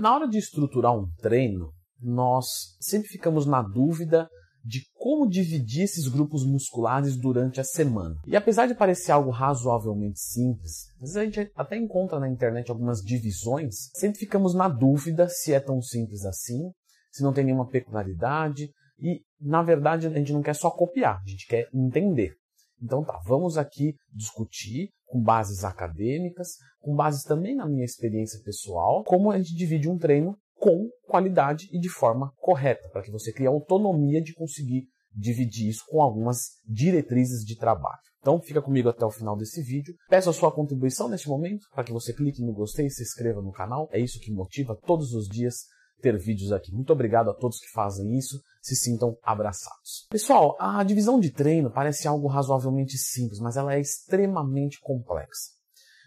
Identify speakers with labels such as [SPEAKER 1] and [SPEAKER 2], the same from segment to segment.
[SPEAKER 1] Na hora de estruturar um treino, nós sempre ficamos na dúvida de como dividir esses grupos musculares durante a semana. E apesar de parecer algo razoavelmente simples, às vezes a gente até encontra na internet algumas divisões, sempre ficamos na dúvida se é tão simples assim, se não tem nenhuma peculiaridade, e na verdade a gente não quer só copiar, a gente quer entender. Então tá, vamos aqui discutir com bases acadêmicas, com bases também na minha experiência pessoal, como a gente divide um treino com qualidade e de forma correta, para que você crie autonomia de conseguir dividir isso com algumas diretrizes de trabalho. Então fica comigo até o final desse vídeo. Peço a sua contribuição neste momento para que você clique no gostei e se inscreva no canal. É isso que motiva todos os dias ter vídeos aqui. Muito obrigado a todos que fazem isso. Se sintam abraçados. Pessoal, a divisão de treino parece algo razoavelmente simples, mas ela é extremamente complexa.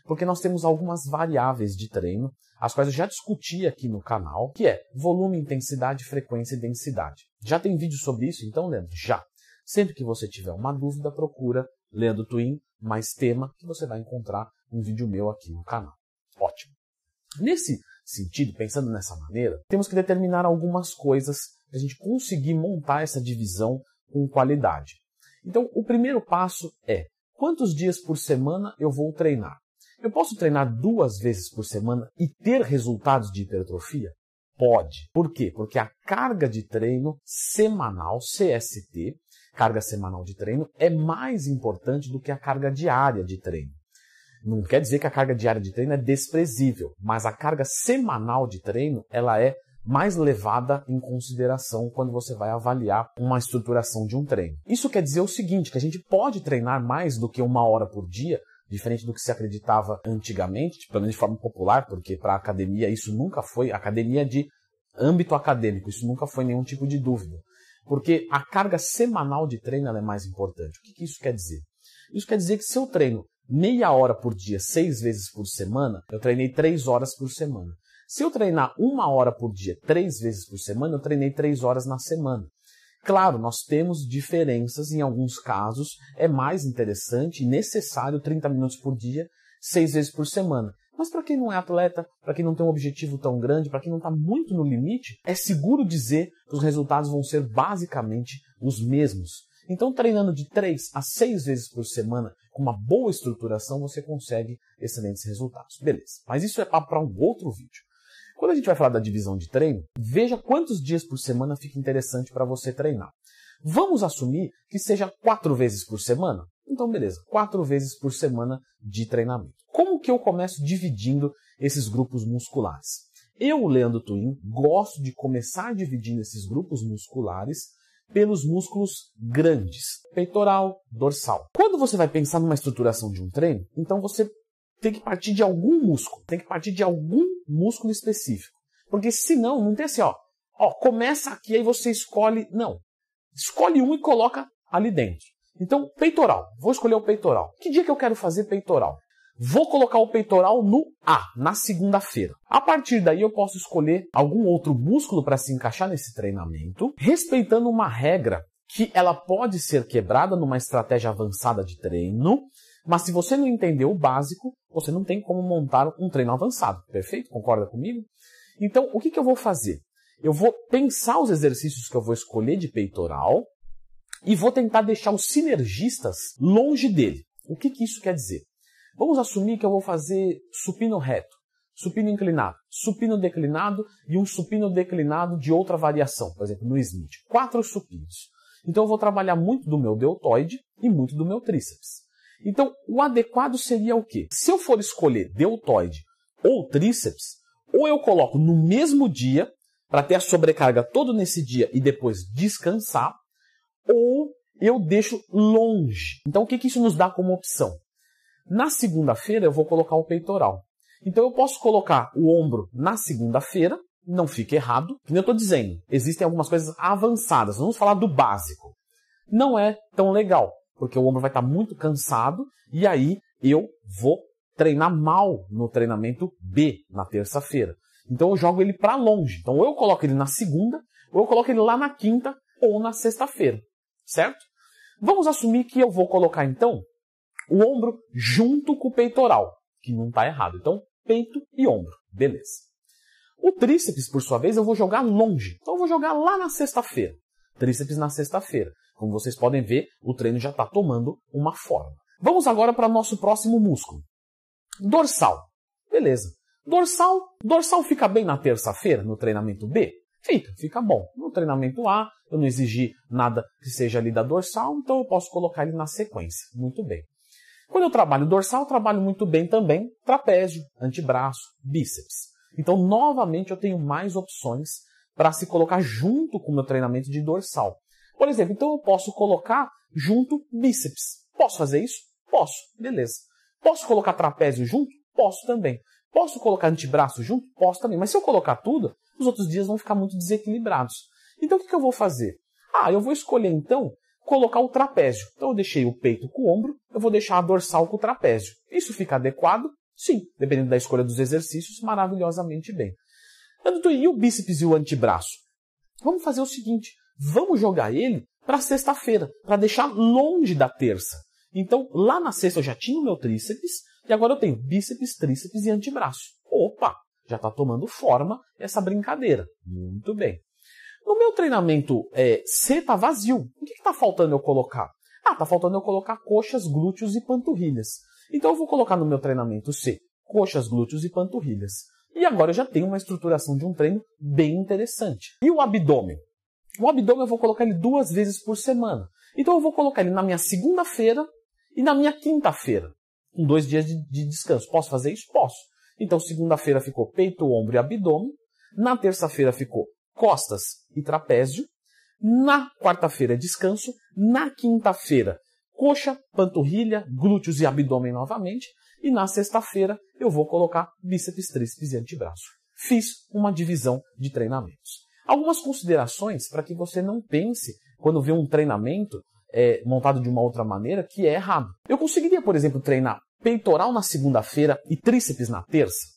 [SPEAKER 1] Porque nós temos algumas variáveis de treino, as quais eu já discuti aqui no canal, que é volume, intensidade, frequência e densidade. Já tem vídeo sobre isso, então, Leandro? Já. Sempre que você tiver uma dúvida, procura Leandro Twin, mais tema, que você vai encontrar um vídeo meu aqui no canal. Ótimo. Nesse sentido, pensando nessa maneira, temos que determinar algumas coisas para a gente conseguir montar essa divisão com qualidade. Então, o primeiro passo é quantos dias por semana eu vou treinar? Eu posso treinar duas vezes por semana e ter resultados de hipertrofia? Pode. Por quê? Porque a carga de treino semanal, CST, carga semanal de treino, é mais importante do que a carga diária de treino. Não quer dizer que a carga diária de treino é desprezível, mas a carga semanal de treino ela é mais levada em consideração quando você vai avaliar uma estruturação de um treino. Isso quer dizer o seguinte, que a gente pode treinar mais do que uma hora por dia, diferente do que se acreditava antigamente, pelo menos de forma popular, porque para a academia isso nunca foi, academia de âmbito acadêmico, isso nunca foi nenhum tipo de dúvida. Porque a carga semanal de treino é mais importante. O que, que isso quer dizer? Isso quer dizer que se eu treino meia hora por dia, seis vezes por semana, eu treinei três horas por semana. Se eu treinar uma hora por dia, três vezes por semana, eu treinei três horas na semana. Claro, nós temos diferenças, em alguns casos é mais interessante e necessário 30 minutos por dia, seis vezes por semana. Mas para quem não é atleta, para quem não tem um objetivo tão grande, para quem não está muito no limite, é seguro dizer que os resultados vão ser basicamente os mesmos. Então, treinando de 3 a 6 vezes por semana, com uma boa estruturação, você consegue excelentes resultados. Beleza. Mas isso é para um outro vídeo. Quando a gente vai falar da divisão de treino, veja quantos dias por semana fica interessante para você treinar. Vamos assumir que seja quatro vezes por semana? Então, beleza, quatro vezes por semana de treinamento. Como que eu começo dividindo esses grupos musculares? Eu, Leandro Twin, gosto de começar dividindo esses grupos musculares pelos músculos grandes, peitoral, dorsal. Quando você vai pensar numa estruturação de um treino, então você tem que partir de algum músculo, tem que partir de algum músculo específico. Porque senão, não tem assim, ó, ó, começa aqui, aí você escolhe, não. Escolhe um e coloca ali dentro. Então, peitoral. Vou escolher o peitoral. Que dia que eu quero fazer peitoral? Vou colocar o peitoral no A, na segunda-feira. A partir daí eu posso escolher algum outro músculo para se encaixar nesse treinamento, respeitando uma regra que ela pode ser quebrada numa estratégia avançada de treino, mas se você não entender o básico, você não tem como montar um treino avançado. Perfeito? Concorda comigo? Então, o que, que eu vou fazer? Eu vou pensar os exercícios que eu vou escolher de peitoral e vou tentar deixar os sinergistas longe dele. O que, que isso quer dizer? Vamos assumir que eu vou fazer supino reto, supino inclinado, supino declinado e um supino declinado de outra variação, por exemplo, no Smith. Quatro supinos. Então eu vou trabalhar muito do meu deltoide e muito do meu tríceps. Então o adequado seria o quê? Se eu for escolher deltoide ou tríceps, ou eu coloco no mesmo dia para ter a sobrecarga todo nesse dia e depois descansar, ou eu deixo longe. Então o que, que isso nos dá como opção? Na segunda-feira eu vou colocar o peitoral. Então eu posso colocar o ombro na segunda-feira, não fica errado. Como eu estou dizendo, existem algumas coisas avançadas. Vamos falar do básico. Não é tão legal, porque o ombro vai estar muito cansado e aí eu vou treinar mal no treinamento B na terça-feira. Então eu jogo ele para longe. Então ou eu coloco ele na segunda, ou eu coloco ele lá na quinta ou na sexta-feira, certo? Vamos assumir que eu vou colocar então o ombro junto com o peitoral, que não está errado. Então, peito e ombro, beleza. O tríceps, por sua vez, eu vou jogar longe. Então eu vou jogar lá na sexta-feira. Tríceps na sexta-feira. Como vocês podem ver, o treino já está tomando uma forma. Vamos agora para nosso próximo músculo. Dorsal. Beleza. Dorsal, dorsal fica bem na terça-feira, no treinamento B? Fica, fica bom. No treinamento A, eu não exigi nada que seja ali da dorsal, então eu posso colocar ele na sequência. Muito bem. Quando eu trabalho dorsal, eu trabalho muito bem também trapézio, antebraço, bíceps. Então, novamente, eu tenho mais opções para se colocar junto com o meu treinamento de dorsal. Por exemplo, então eu posso colocar junto bíceps. Posso fazer isso? Posso. Beleza. Posso colocar trapézio junto? Posso também. Posso colocar antebraço junto? Posso também. Mas se eu colocar tudo, os outros dias vão ficar muito desequilibrados. Então o que, que eu vou fazer? Ah, eu vou escolher então colocar o trapézio. Então eu deixei o peito com o ombro, eu vou deixar a dorsal com o trapézio. Isso fica adequado? Sim, dependendo da escolha dos exercícios, maravilhosamente bem. E o bíceps e o antebraço? Vamos fazer o seguinte, vamos jogar ele para sexta-feira, para deixar longe da terça. Então, lá na sexta eu já tinha o meu tríceps, e agora eu tenho bíceps, tríceps e antebraço. Opa, já está tomando forma essa brincadeira. Muito bem. No meu treinamento é, C está vazio. O que está faltando eu colocar? Ah, está faltando eu colocar coxas, glúteos e panturrilhas. Então eu vou colocar no meu treinamento C coxas, glúteos e panturrilhas. E agora eu já tenho uma estruturação de um treino bem interessante. E o abdômen? O abdômen eu vou colocar ele duas vezes por semana. Então eu vou colocar ele na minha segunda-feira e na minha quinta-feira, com dois dias de, de descanso. Posso fazer isso? Posso. Então segunda-feira ficou peito, ombro e abdômen. Na terça-feira ficou costas e trapézio. Na quarta-feira, descanso. Na quinta-feira, coxa, panturrilha, glúteos e abdômen novamente. E na sexta-feira, eu vou colocar bíceps, tríceps e antebraço. Fiz uma divisão de treinamentos. Algumas considerações para que você não pense, quando vê um treinamento é, montado de uma outra maneira, que é errado. Eu conseguiria, por exemplo, treinar peitoral na segunda-feira e tríceps na terça?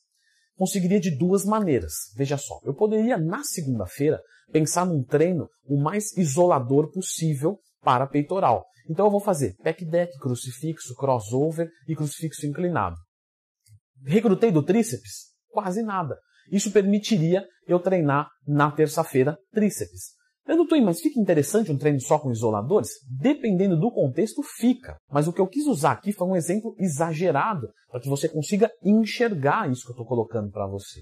[SPEAKER 1] Conseguiria de duas maneiras. Veja só, eu poderia na segunda-feira pensar num treino o mais isolador possível para peitoral. Então eu vou fazer pec deck, crucifixo, crossover e crucifixo inclinado. Recrutei do tríceps? Quase nada. Isso permitiria eu treinar na terça-feira tríceps. Não estou mas fica interessante um treino só com isoladores? Dependendo do contexto, fica. Mas o que eu quis usar aqui foi um exemplo exagerado para que você consiga enxergar isso que eu estou colocando para você.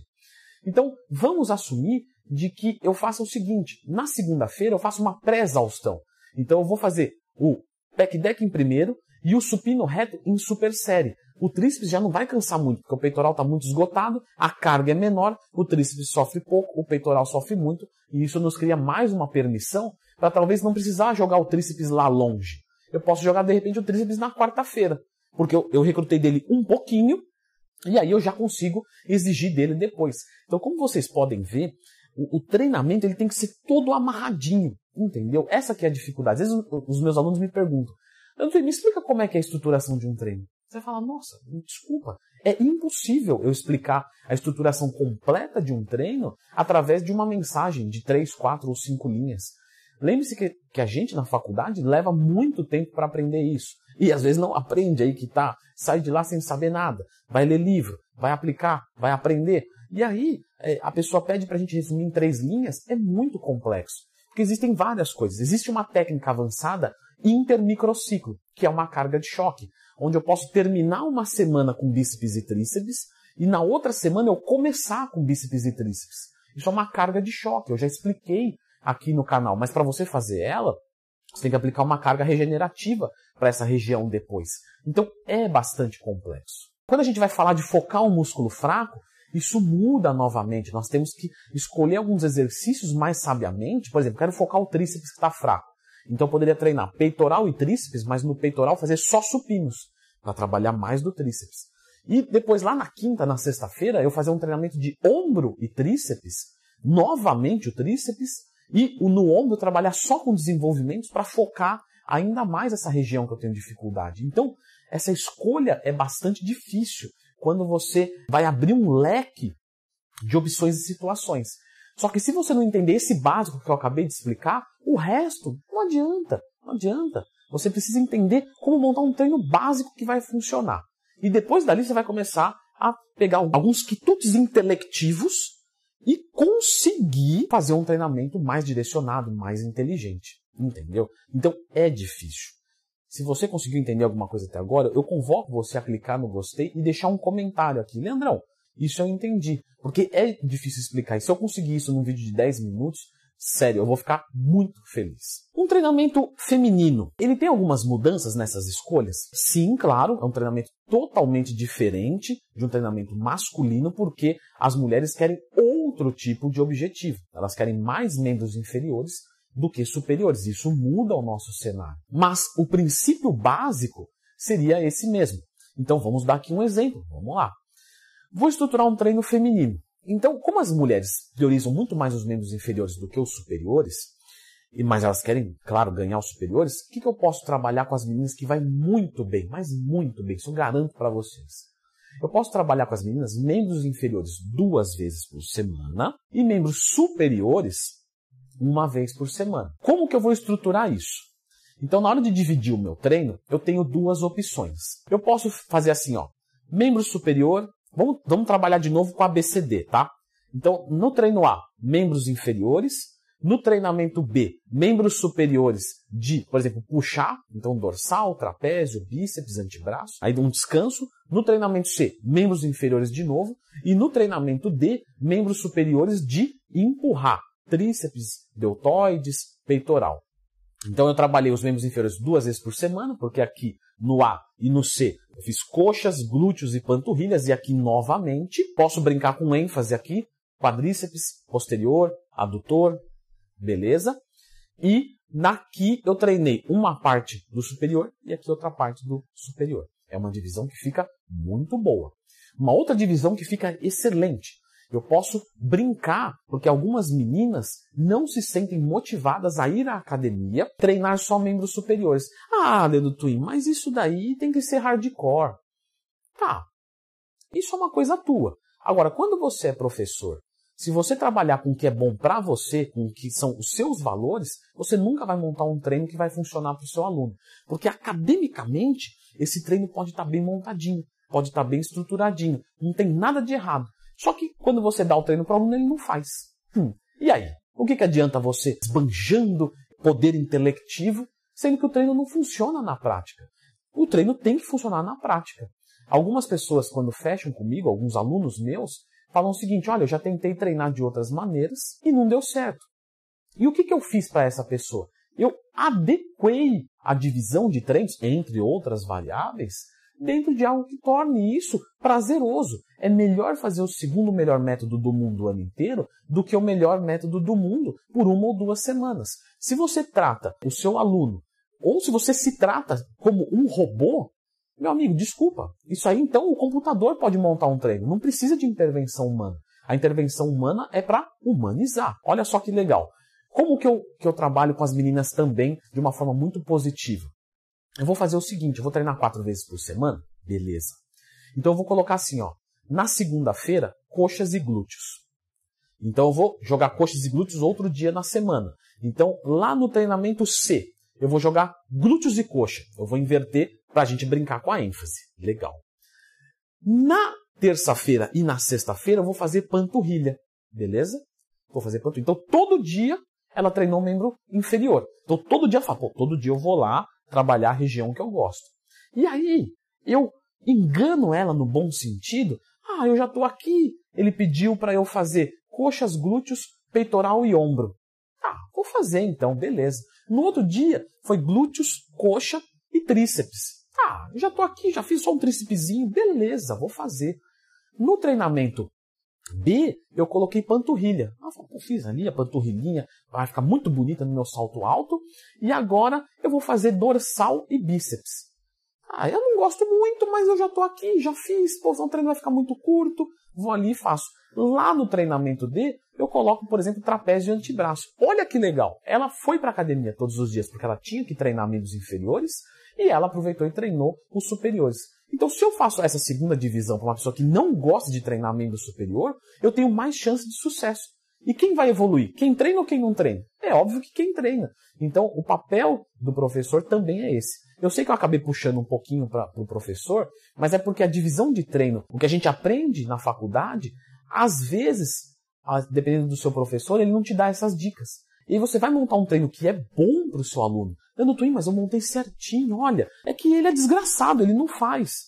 [SPEAKER 1] Então, vamos assumir de que eu faça o seguinte: na segunda-feira eu faço uma pré-exaustão. Então, eu vou fazer o pack deck em primeiro e o supino reto em super série o tríceps já não vai cansar muito, porque o peitoral está muito esgotado, a carga é menor, o tríceps sofre pouco, o peitoral sofre muito, e isso nos cria mais uma permissão para talvez não precisar jogar o tríceps lá longe. Eu posso jogar de repente o tríceps na quarta-feira, porque eu, eu recrutei dele um pouquinho, e aí eu já consigo exigir dele depois. Então, como vocês podem ver, o, o treinamento ele tem que ser todo amarradinho, entendeu? Essa que é a dificuldade. Às vezes os meus alunos me perguntam, me explica como é que é a estruturação de um treino. Você vai falar, nossa, desculpa, é impossível eu explicar a estruturação completa de um treino através de uma mensagem de três, quatro ou cinco linhas. Lembre-se que, que a gente na faculdade leva muito tempo para aprender isso. E às vezes não aprende aí que tá, sai de lá sem saber nada. Vai ler livro, vai aplicar, vai aprender. E aí é, a pessoa pede para a gente resumir em três linhas, é muito complexo. Porque existem várias coisas. Existe uma técnica avançada intermicrociclo, que é uma carga de choque onde eu posso terminar uma semana com bíceps e tríceps e na outra semana eu começar com bíceps e tríceps. Isso é uma carga de choque, eu já expliquei aqui no canal, mas para você fazer ela, você tem que aplicar uma carga regenerativa para essa região depois. Então é bastante complexo. Quando a gente vai falar de focar um músculo fraco, isso muda novamente. Nós temos que escolher alguns exercícios mais sabiamente. Por exemplo, quero focar o tríceps que está fraco. Então eu poderia treinar peitoral e tríceps, mas no peitoral fazer só supinos, para trabalhar mais do tríceps. E depois lá na quinta, na sexta-feira, eu fazer um treinamento de ombro e tríceps, novamente o tríceps, e no ombro trabalhar só com desenvolvimentos para focar ainda mais essa região que eu tenho dificuldade. Então, essa escolha é bastante difícil quando você vai abrir um leque de opções e situações. Só que se você não entender esse básico que eu acabei de explicar, o resto não adianta. Não adianta. Você precisa entender como montar um treino básico que vai funcionar. E depois dali você vai começar a pegar alguns quitutes intelectivos e conseguir fazer um treinamento mais direcionado, mais inteligente. Entendeu? Então é difícil. Se você conseguiu entender alguma coisa até agora, eu convoco você a clicar no gostei e deixar um comentário aqui. Leandrão, isso eu entendi. Porque é difícil explicar. E se eu conseguir isso num vídeo de 10 minutos, sério, eu vou ficar muito feliz. Um treinamento feminino, ele tem algumas mudanças nessas escolhas? Sim, claro, é um treinamento totalmente diferente de um treinamento masculino, porque as mulheres querem outro tipo de objetivo. Elas querem mais membros inferiores do que superiores. Isso muda o nosso cenário. Mas o princípio básico seria esse mesmo. Então vamos dar aqui um exemplo. Vamos lá. Vou estruturar um treino feminino. Então, como as mulheres priorizam muito mais os membros inferiores do que os superiores, mas elas querem, claro, ganhar os superiores, o que, que eu posso trabalhar com as meninas que vai muito bem, mas muito bem, isso eu garanto para vocês. Eu posso trabalhar com as meninas membros inferiores duas vezes por semana e membros superiores uma vez por semana. Como que eu vou estruturar isso? Então, na hora de dividir o meu treino, eu tenho duas opções. Eu posso fazer assim, ó, membro superior, vamos, vamos trabalhar de novo com a BCD, tá? Então, no treino A, membros inferiores, no treinamento B, membros superiores de, por exemplo, puxar, então dorsal, trapézio, bíceps, antebraço, aí um descanso. No treinamento C, membros inferiores de novo. E no treinamento D, membros superiores de empurrar, tríceps, deltoides, peitoral. Então eu trabalhei os membros inferiores duas vezes por semana, porque aqui no A e no C eu fiz coxas, glúteos e panturrilhas, e aqui novamente posso brincar com ênfase aqui, quadríceps posterior, adutor, beleza? E naqui eu treinei uma parte do superior e aqui outra parte do superior. É uma divisão que fica muito boa. Uma outra divisão que fica excelente. Eu posso brincar, porque algumas meninas não se sentem motivadas a ir à academia treinar só membros superiores. Ah, Dedo Twin, mas isso daí tem que ser hardcore. Tá. Isso é uma coisa tua. Agora, quando você é professor se você trabalhar com o que é bom para você, com o que são os seus valores, você nunca vai montar um treino que vai funcionar para o seu aluno. Porque academicamente, esse treino pode estar tá bem montadinho, pode estar tá bem estruturadinho, não tem nada de errado. Só que quando você dá o treino para o aluno, ele não faz. Hum. E aí? O que, que adianta você esbanjando poder intelectivo, sendo que o treino não funciona na prática? O treino tem que funcionar na prática. Algumas pessoas, quando fecham comigo, alguns alunos meus, falam o seguinte: olha, eu já tentei treinar de outras maneiras e não deu certo. E o que, que eu fiz para essa pessoa? Eu adequei a divisão de treinos, entre outras variáveis, dentro de algo que torne isso prazeroso. É melhor fazer o segundo melhor método do mundo o ano inteiro do que o melhor método do mundo por uma ou duas semanas. Se você trata o seu aluno, ou se você se trata como um robô, meu amigo, desculpa. Isso aí então o computador pode montar um treino. Não precisa de intervenção humana. A intervenção humana é para humanizar. Olha só que legal. Como que eu, que eu trabalho com as meninas também de uma forma muito positiva? Eu vou fazer o seguinte, eu vou treinar quatro vezes por semana? Beleza. Então eu vou colocar assim, ó. Na segunda-feira, coxas e glúteos. Então eu vou jogar coxas e glúteos outro dia na semana. Então lá no treinamento C, eu vou jogar glúteos e coxa. Eu vou inverter para a gente brincar com a ênfase. Legal. Na terça-feira e na sexta-feira eu vou fazer panturrilha. Beleza? Vou fazer panturrilha. Então todo dia ela treinou o membro inferior. Então todo dia eu falo, pô, todo dia eu vou lá trabalhar a região que eu gosto. E aí eu engano ela no bom sentido. Ah, eu já estou aqui. Ele pediu para eu fazer coxas, glúteos, peitoral e ombro. Ah, vou fazer então, beleza. No outro dia foi glúteos, coxa e tríceps. Ah, já tô aqui, já fiz só um trícepszinho, beleza, vou fazer. No treinamento B, eu coloquei panturrilha. Eu fiz ali a panturrilhinha, vai ficar muito bonita no meu salto alto. E agora eu vou fazer dorsal e bíceps. Ah, eu não gosto muito, mas eu já tô aqui, já fiz. Pô, o treino vai ficar muito curto, vou ali e faço. Lá no treinamento D, eu coloco, por exemplo, trapézio e antebraço. Olha que legal. Ela foi para academia todos os dias porque ela tinha que treinar membros inferiores e ela aproveitou e treinou os superiores. Então, se eu faço essa segunda divisão para uma pessoa que não gosta de treinar membro superior, eu tenho mais chance de sucesso. E quem vai evoluir? Quem treina ou quem não treina? É óbvio que quem treina. Então, o papel do professor também é esse. Eu sei que eu acabei puxando um pouquinho para o pro professor, mas é porque a divisão de treino, o que a gente aprende na faculdade, às vezes dependendo do seu professor, ele não te dá essas dicas. E você vai montar um treino que é bom para o seu aluno. Eu não Twin, mas eu montei certinho. Olha, é que ele é desgraçado, ele não faz.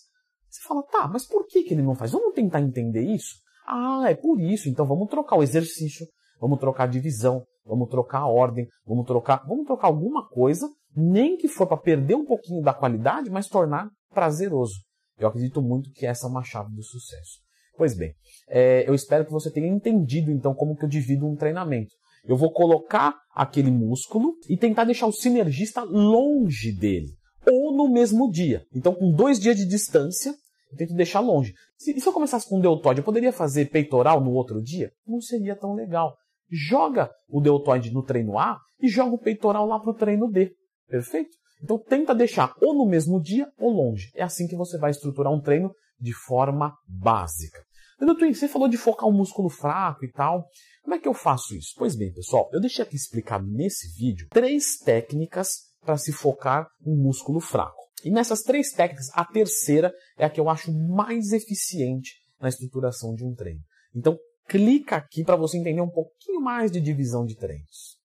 [SPEAKER 1] Você fala, tá, mas por que, que ele não faz? Vamos tentar entender isso? Ah, é por isso. Então vamos trocar o exercício, vamos trocar a divisão, vamos trocar a ordem, vamos trocar, vamos trocar alguma coisa, nem que for para perder um pouquinho da qualidade, mas tornar prazeroso. Eu acredito muito que essa é uma chave do sucesso. Pois bem, é, eu espero que você tenha entendido então como que eu divido um treinamento. Eu vou colocar aquele músculo e tentar deixar o sinergista longe dele, ou no mesmo dia. Então, com dois dias de distância, eu tento deixar longe. Se, se eu começasse com deltoide, eu poderia fazer peitoral no outro dia? Não seria tão legal. Joga o deltoide no treino A e joga o peitoral lá para o treino D. Perfeito? Então tenta deixar ou no mesmo dia ou longe. É assim que você vai estruturar um treino de forma básica. Doutor, você falou de focar o músculo fraco e tal. Como é que eu faço isso? Pois bem, pessoal, eu deixei aqui explicar nesse vídeo três técnicas para se focar um músculo fraco. E nessas três técnicas, a terceira é a que eu acho mais eficiente na estruturação de um treino. Então, clica aqui para você entender um pouquinho mais de divisão de treinos.